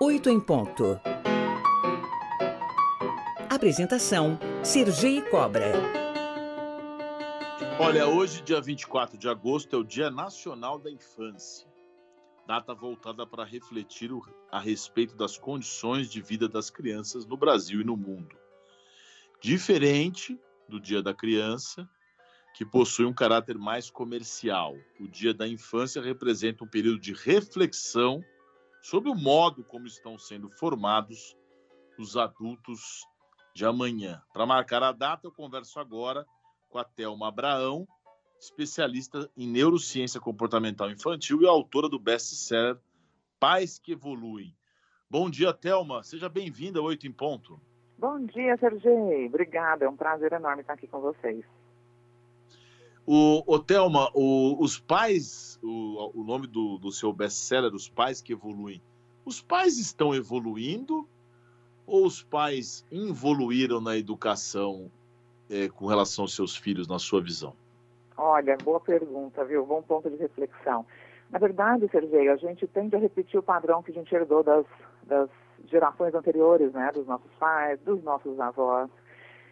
8 em ponto. Apresentação: Sergi Cobra. Olha, hoje, dia 24 de agosto, é o Dia Nacional da Infância. Data voltada para refletir a respeito das condições de vida das crianças no Brasil e no mundo. Diferente do Dia da Criança, que possui um caráter mais comercial. O Dia da Infância representa um período de reflexão sobre o modo como estão sendo formados os adultos de amanhã. Para marcar a data, eu converso agora com a Thelma Abraão, especialista em neurociência comportamental infantil e autora do best-seller Pais que Evoluem. Bom dia, Thelma. Seja bem-vinda ao Oito em Ponto. Bom dia, Sergei. Obrigada. É um prazer enorme estar aqui com vocês. O, o Thelma, o, os pais, o, o nome do, do seu best-seller, Os Pais que Evoluem, os pais estão evoluindo ou os pais evoluíram na educação é, com relação aos seus filhos, na sua visão? Olha, boa pergunta, viu? Bom ponto de reflexão. Na verdade, Sergei, a gente tende a repetir o padrão que a gente herdou das, das gerações anteriores, né? Dos nossos pais, dos nossos avós.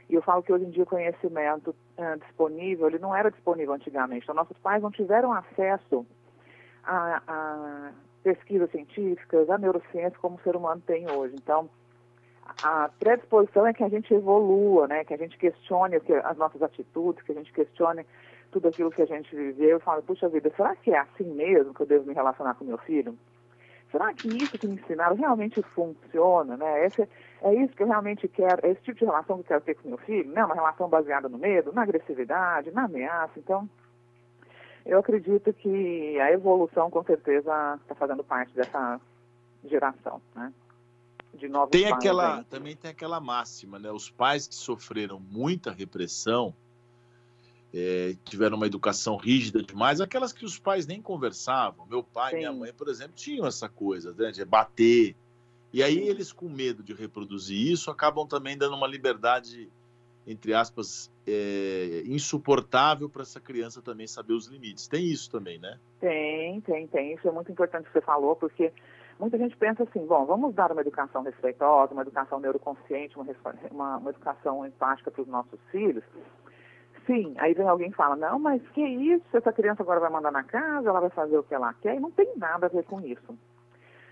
E eu falo que hoje em dia o conhecimento uh, disponível, ele não era disponível antigamente. Então, nossos pais não tiveram acesso a, a pesquisas científicas, a neurociência como o ser humano tem hoje. Então, a predisposição é que a gente evolua, né? Que a gente questione as nossas atitudes, que a gente questione tudo aquilo que a gente viveu e fala, puxa vida, será que é assim mesmo que eu devo me relacionar com meu filho? será que isso que me ensinaram realmente funciona, né? Esse, é isso que eu realmente quero, é esse tipo de relação que eu quero ter com meu filho, né? Uma relação baseada no medo, na agressividade, na ameaça. Então, eu acredito que a evolução, com certeza, está fazendo parte dessa geração, né? De novos tem aquela, também tem aquela máxima, né? Os pais que sofreram muita repressão, é, tiveram uma educação rígida demais, aquelas que os pais nem conversavam. Meu pai e minha mãe, por exemplo, tinham essa coisa né, de bater. E aí eles, com medo de reproduzir isso, acabam também dando uma liberdade, entre aspas, é, insuportável para essa criança também saber os limites. Tem isso também, né? Tem, tem, tem. Isso é muito importante que você falou, porque muita gente pensa assim, bom, vamos dar uma educação respeitosa, uma educação neuroconsciente, uma, uma, uma educação empática para os nossos filhos. Sim, aí vem alguém e fala, não, mas que isso? Essa criança agora vai mandar na casa, ela vai fazer o que ela quer, e não tem nada a ver com isso.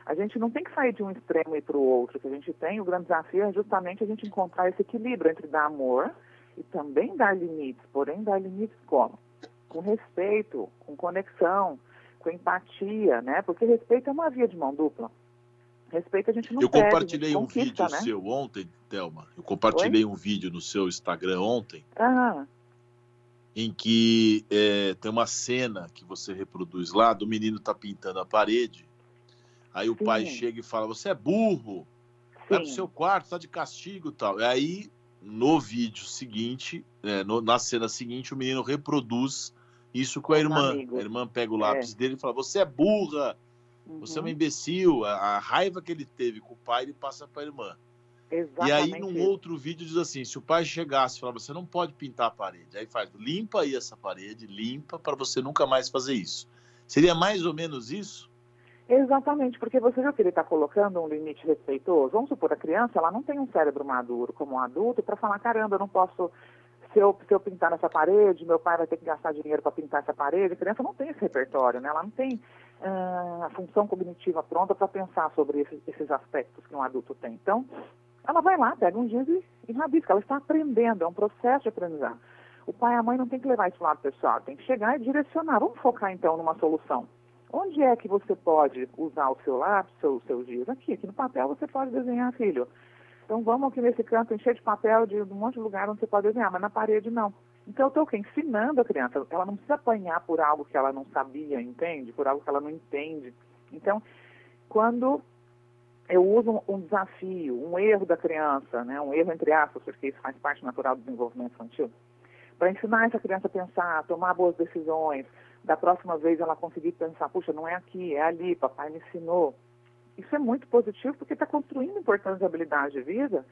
A gente não tem que sair de um extremo e para o outro, que a gente tem, o grande desafio é justamente a gente encontrar esse equilíbrio entre dar amor e também dar limites, porém dar limites como? Com respeito, com conexão, com empatia, né? Porque respeito é uma via de mão dupla. Respeito a gente não Eu perde, compartilhei um vídeo né? seu ontem, Thelma. Eu compartilhei Oi? um vídeo no seu Instagram ontem. Ah em que é, tem uma cena que você reproduz lá do menino tá pintando a parede. Aí o Sim. pai chega e fala: Você é burro, Sim. vai pro seu quarto, tá de castigo e tal. E aí, no vídeo seguinte, é, no, na cena seguinte, o menino reproduz isso com a irmã. A irmã pega o lápis é. dele e fala: Você é burra, uhum. você é uma uhum. imbecil. A, a, raiva que ele teve com o pai, ele passa para a irmã. Exatamente. E aí, num outro vídeo, diz assim: se o pai chegasse e falar, você não pode pintar a parede, aí faz, limpa aí essa parede, limpa para você nunca mais fazer isso. Seria mais ou menos isso? Exatamente, porque você já que ele está colocando um limite respeitoso. Vamos supor, a criança ela não tem um cérebro maduro como um adulto para falar: caramba, eu não posso. Se eu, se eu pintar nessa parede, meu pai vai ter que gastar dinheiro para pintar essa parede. A criança não tem esse repertório, né? ela não tem uh, a função cognitiva pronta para pensar sobre esses, esses aspectos que um adulto tem. Então, ela vai lá, pega um giz e, e rabisca. Ela está aprendendo, é um processo de aprendizagem. O pai e a mãe não tem que levar isso lado pessoal, tem que chegar e direcionar. Vamos focar então numa solução. Onde é que você pode usar o seu lápis, o seu giz? Aqui, aqui no papel você pode desenhar, filho. Então vamos aqui nesse canto encher de papel de um monte de lugar onde você pode desenhar, mas na parede não. Então eu estou ensinando a criança. Ela não precisa apanhar por algo que ela não sabia, entende? Por algo que ela não entende. Então, quando eu uso um, desafio, um erro da criança, né, um erro entre aspas, porque isso faz parte natural do desenvolvimento infantil, para ensinar essa criança a pensar, a tomar boas decisões, da próxima vez ela conseguir pensar, puxa, não é aqui, é ali, papai me ensinou. Isso é muito positivo porque está construindo importantes habilidades de vida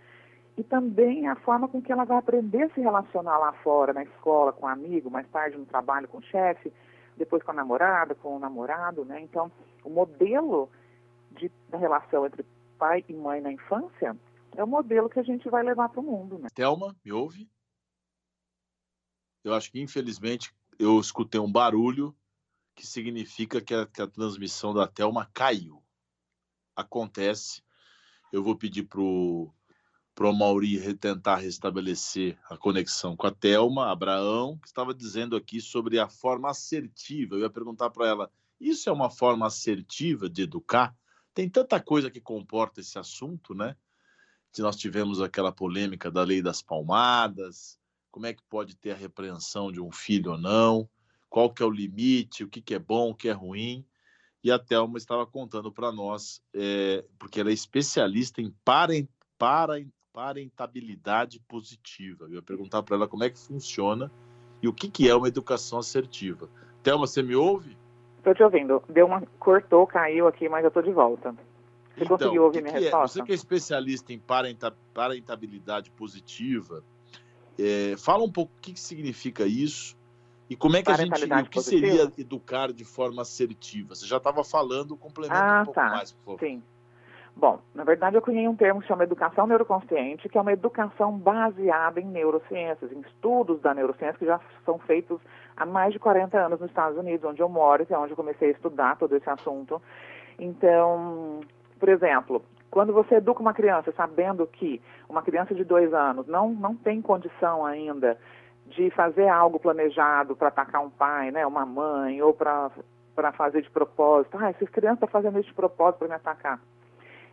e também a forma com que ela vai aprender a se relacionar lá fora, na escola, com um amigo, mais tarde no trabalho com o chefe, depois com a namorada, com o namorado, né? Então, o modelo de, da relação entre pai e mãe na infância, é o modelo que a gente vai levar para o mundo. Né? Thelma, me ouve? Eu acho que, infelizmente, eu escutei um barulho que significa que a, que a transmissão da Thelma caiu. Acontece. Eu vou pedir para o Mauri tentar restabelecer a conexão com a Thelma Abraão, que estava dizendo aqui sobre a forma assertiva. Eu ia perguntar para ela: isso é uma forma assertiva de educar? Tem tanta coisa que comporta esse assunto, né? Nós tivemos aquela polêmica da lei das palmadas, como é que pode ter a repreensão de um filho ou não, qual que é o limite, o que, que é bom, o que é ruim. E a Thelma estava contando para nós, é, porque ela é especialista em parent, parent, parentabilidade positiva. Eu ia perguntar para ela como é que funciona e o que, que é uma educação assertiva. Thelma, você me ouve? Estou te ouvindo. Deu uma cortou, caiu aqui, mas eu estou de volta. Você então, conseguiu ouvir que minha que é? resposta? Você que é especialista em parenta, parentabilidade positiva, é, fala um pouco o que, que significa isso e como é que a gente. O que seria positiva? educar de forma assertiva? Você já estava falando, complementa Ah, um pouco tá. mais, por favor. Sim. Bom, na verdade eu cunhei um termo que chama educação neuroconsciente, que é uma educação baseada em neurociências, em estudos da neurociência que já são feitos há mais de 40 anos nos Estados Unidos, onde eu moro, que é onde eu comecei a estudar todo esse assunto. Então, por exemplo, quando você educa uma criança sabendo que uma criança de dois anos não, não tem condição ainda de fazer algo planejado para atacar um pai, né, uma mãe, ou para fazer de propósito, ah, essa criança está fazendo isso de propósito para me atacar.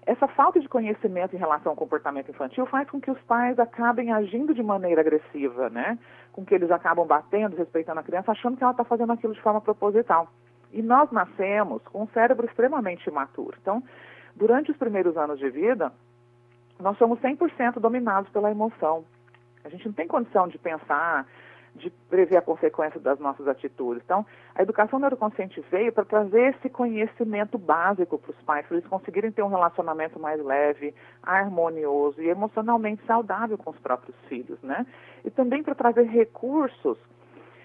Essa falta de conhecimento em relação ao comportamento infantil faz com que os pais acabem agindo de maneira agressiva, né? Com que eles acabam batendo, respeitando a criança, achando que ela está fazendo aquilo de forma proposital. E nós nascemos com um cérebro extremamente imaturo. Então, durante os primeiros anos de vida, nós somos 100% dominados pela emoção. A gente não tem condição de pensar, de prever a consequência das nossas atitudes. Então, a educação neuroconsciente veio para trazer esse conhecimento básico para os pais, para eles conseguirem ter um relacionamento mais leve, harmonioso e emocionalmente saudável com os próprios filhos, né? E também para trazer recursos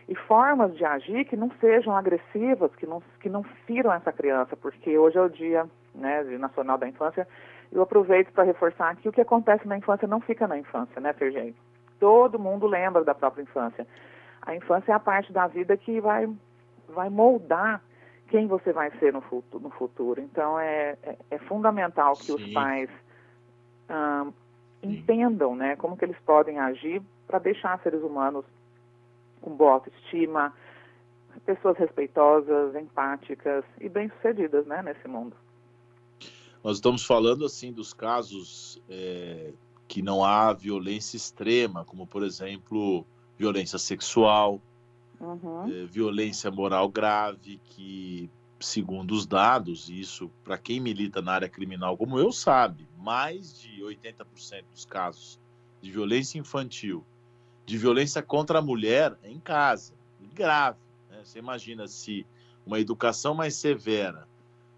e formas de agir que não sejam agressivas, que não, que não firam essa criança, porque hoje é o dia né, nacional da infância. Eu aproveito para reforçar que o que acontece na infância não fica na infância, né, Fergei? Todo mundo lembra da própria infância. A infância é a parte da vida que vai, vai moldar quem você vai ser no futuro. No futuro. Então, é, é, é fundamental que os Sim. pais ah, entendam né, como que eles podem agir para deixar seres humanos com boa autoestima, pessoas respeitosas, empáticas e bem-sucedidas né, nesse mundo. Nós estamos falando assim dos casos é, que não há violência extrema, como por exemplo violência sexual, Uhum. é, violência moral grave, que segundo os dados, isso para quem milita na área criminal como eu sabe, mais de 80% dos casos de violência infantil, de violência contra a mulher em casa, grave. né? Você imagina se uma educação mais severa,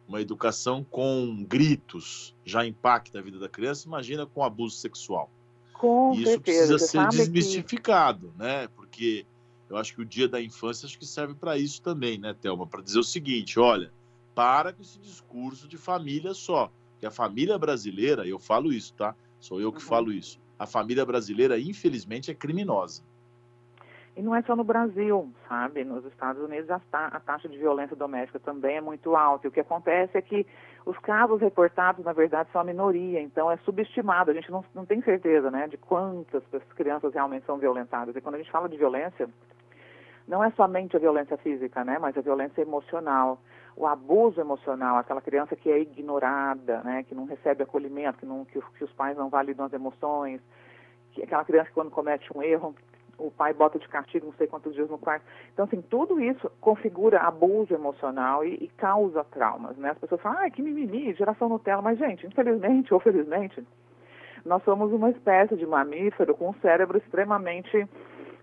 uma educação com gritos já impacta a vida da criança, imagina com abuso sexual. Com E isso certeza. precisa ser sabe que- desmistificado, né? Porque eu acho que o Dia da Infância acho que serve para isso também, né, Thelma? Para dizer o seguinte: olha, para com esse discurso de família só. Que a família brasileira, eu falo isso, tá? Sou eu que Uhum. falo isso. A família brasileira, infelizmente, é criminosa. E não é só no Brasil, sabe? Nos Estados Unidos a, ta- a taxa de violência doméstica também é muito alta. E o que acontece é que os casos reportados, na verdade, são a minoria. Então é subestimado. A gente não, não tem certeza né, de quantas crianças realmente são violentadas. E quando a gente fala de violência, não é somente a violência física, né? Mas a violência emocional. O abuso emocional, aquela criança que é ignorada, né? Que não recebe acolhimento, que, não, que, que os pais não validam as emoções. Que, aquela criança que quando comete um erro, o pai bota de castigo não sei quantos dias no quarto. Então, assim, tudo isso configura abuso emocional e, e causa traumas, né? As pessoas falam, ah, que mimimi, geração Nutella. Mas, gente, infelizmente ou felizmente, nós somos uma espécie de mamífero com um cérebro extremamente...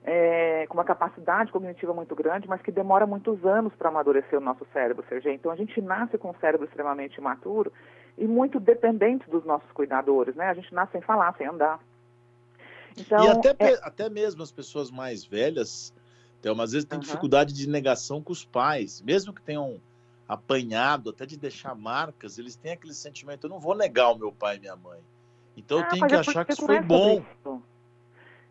é, com uma capacidade cognitiva muito grande, mas que demora muitos anos para amadurecer o nosso cérebro, Sergê. Então, a gente nasce com um cérebro extremamente imaturo e muito dependente dos nossos cuidadores, né? A gente nasce sem falar, sem andar. Então, e até, é- até mesmo as pessoas mais velhas têm, às vezes, têm Aham. dificuldade de negação com os pais, mesmo que tenham apanhado, até de deixar marcas, eles têm aquele sentimento: eu não vou negar o meu pai e minha mãe. Então ah, eu tenho que é achar que isso foi bom. Isso.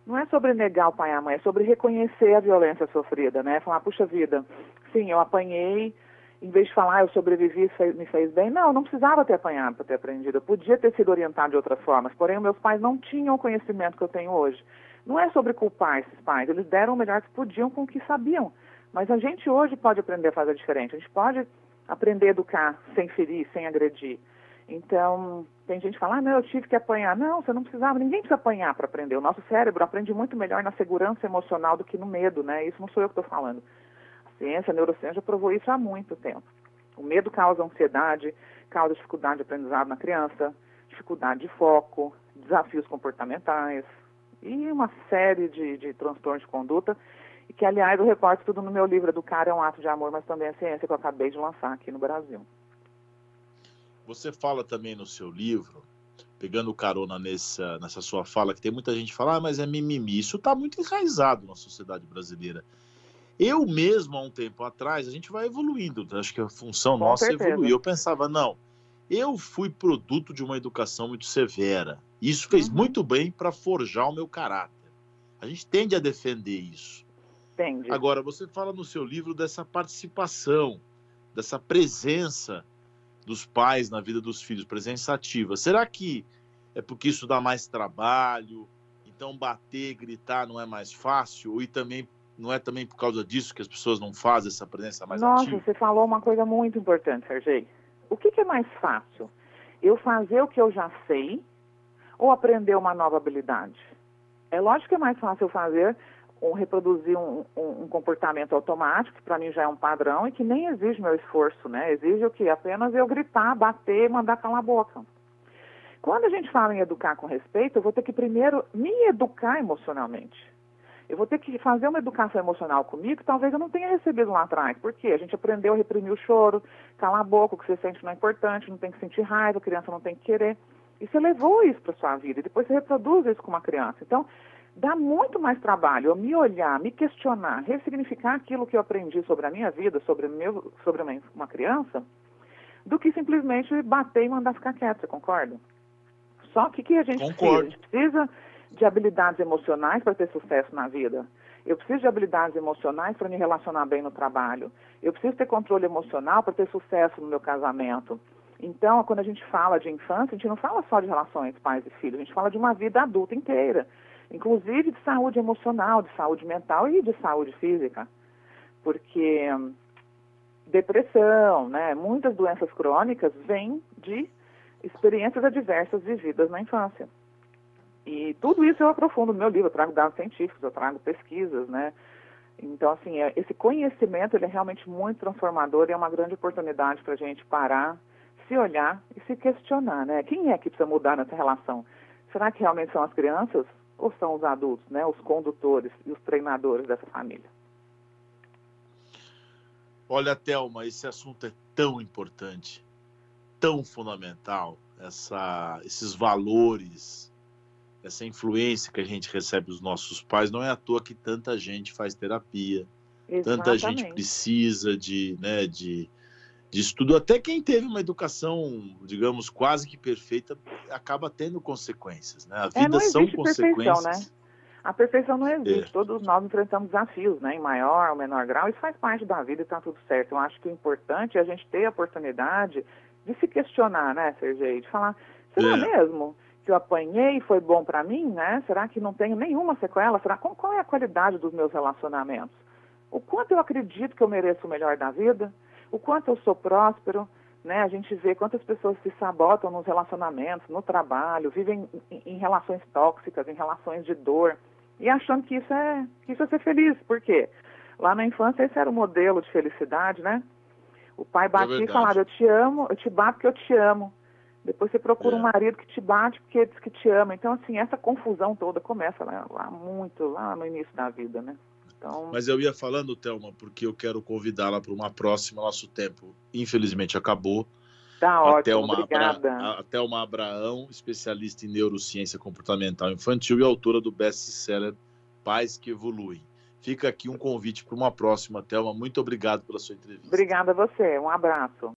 Não é sobre negar o pai e a mãe, é sobre reconhecer a violência sofrida, né? Falar, puxa vida, sim, eu apanhei, em vez de falar, eu sobrevivi, me fez bem. Não, não precisava ter apanhado para ter aprendido. Eu podia ter sido orientado de outras formas. Porém, meus pais não tinham o conhecimento que eu tenho hoje. Não é sobre culpar esses pais. Eles deram o melhor que podiam com o que sabiam. Mas a gente hoje pode aprender a fazer diferente. A gente pode aprender a educar sem ferir, sem agredir. Então, tem gente que fala, ah, não, eu tive que apanhar. Não, você não precisava, ninguém precisa apanhar para aprender. O nosso cérebro aprende muito melhor na segurança emocional do que no medo, né? Isso não sou eu que estou falando ciência, a neurociência já provou isso há muito tempo. O medo causa ansiedade, causa dificuldade de aprendizado na criança, dificuldade de foco, desafios comportamentais e uma série de, de transtornos de conduta. E que, aliás, eu recorto tudo no meu livro Educar é um ato de amor, mas também é ciência que eu acabei de lançar aqui no Brasil. Você fala também no seu livro, pegando carona nessa, nessa sua fala, que tem muita gente que fala, ah, mas é mimimi. Isso está muito enraizado na sociedade brasileira. Eu mesmo, há um tempo atrás, a gente vai evoluindo, acho que a função Com nossa certeza. evoluiu. Eu pensava, não, eu fui produto de uma educação muito severa. Isso fez uhum. muito bem para forjar o meu caráter. A gente tende a defender isso. Tende. Agora, você fala no seu livro dessa participação, dessa presença dos pais na vida dos filhos, presença ativa. Será que é porque isso dá mais trabalho? Então, bater, gritar não é mais fácil? E também não é também por causa disso que as pessoas não fazem essa presença mais Nossa, ativa? Nossa, você falou uma coisa muito importante, Sergei. O que, que, é mais fácil? Eu fazer o que eu já sei ou aprender uma nova habilidade? É lógico que é mais fácil fazer ou reproduzir um, um, um comportamento automático, que para mim já é um padrão e que nem exige meu esforço, né? Exige o que? Apenas eu gritar, bater, mandar calar a boca. Quando a gente fala em educar com respeito, eu vou ter que primeiro me educar emocionalmente. Eu vou ter que fazer uma educação emocional comigo que talvez eu não tenha recebido lá atrás. Por quê? A gente aprendeu a reprimir o choro, calar a boca, o que você sente não é importante, não tem que sentir raiva, a criança não tem que querer. E você levou isso para sua vida e depois você reproduz isso com uma criança. Então, dá muito mais trabalho eu me olhar, me questionar, ressignificar aquilo que eu aprendi sobre a minha vida, sobre, meu, sobre uma criança, do que simplesmente bater e mandar ficar quieto, você concorda? Só que o que a gente Concordo. precisa? A gente precisa de habilidades emocionais para ter sucesso na vida. Eu preciso de habilidades emocionais para me relacionar bem no trabalho. Eu preciso ter controle emocional para ter sucesso no meu casamento. Então, quando a gente fala de infância, a gente não fala só de relações pais e filhos, a gente fala de uma vida adulta inteira, inclusive de saúde emocional, de saúde mental e de saúde física. Porque depressão, né, muitas doenças crônicas vêm de experiências adversas vividas na infância. E tudo isso eu aprofundo no meu livro, eu trago dados científicos, eu trago pesquisas, né? Então, assim, é, esse conhecimento ele é realmente muito transformador e é uma grande oportunidade para a gente parar, se olhar e se questionar, né? Quem é que precisa mudar nessa relação? Será que realmente são as crianças ou são os adultos, né? Os condutores e os treinadores dessa família? Olha, Thelma, esse assunto é tão importante, tão fundamental, essa, esses valores essa influência que a gente recebe dos nossos pais, não é à toa que tanta gente faz terapia, Exatamente. tanta gente precisa de, né, de, de estudo. Até quem teve uma educação, digamos, quase que perfeita, acaba tendo consequências. Né? A é, vida é, são consequências. Né? A perfeição não existe. É. Todos nós enfrentamos desafios, né? Em maior ou menor grau. Isso faz parte da vida e está tudo certo. Eu acho que o importante é a gente ter a oportunidade de se questionar, né, Sergei? De falar, será é. mesmo? que eu apanhei foi bom para mim, né? Será que não tenho nenhuma sequela? Será qual, qual é a qualidade dos meus relacionamentos? O quanto eu acredito que eu mereço o melhor da vida? O quanto eu sou próspero? Né? A gente vê quantas pessoas se sabotam nos relacionamentos, no trabalho, vivem em, em relações tóxicas, em relações de dor, e achando que isso é que isso é ser feliz. Por quê? Lá na infância esse era o modelo de felicidade, né? O pai batia é e falava, eu te amo, eu te bato porque eu te amo. Depois você procura é. um marido que te bate porque diz que te ama. Então, assim, essa confusão toda começa lá, lá muito, lá no início da vida, né? Então... Mas eu ia falando, Thelma, porque eu quero convidá-la para uma próxima. Nosso tempo, infelizmente, acabou. Tá a ótimo, Thelma obrigada. Abra... A Thelma Abraão, especialista em neurociência comportamental infantil e autora do best-seller Pais que Evoluem. Fica aqui um convite para uma próxima, Thelma. Muito obrigado pela sua entrevista. Obrigada a você. Um abraço.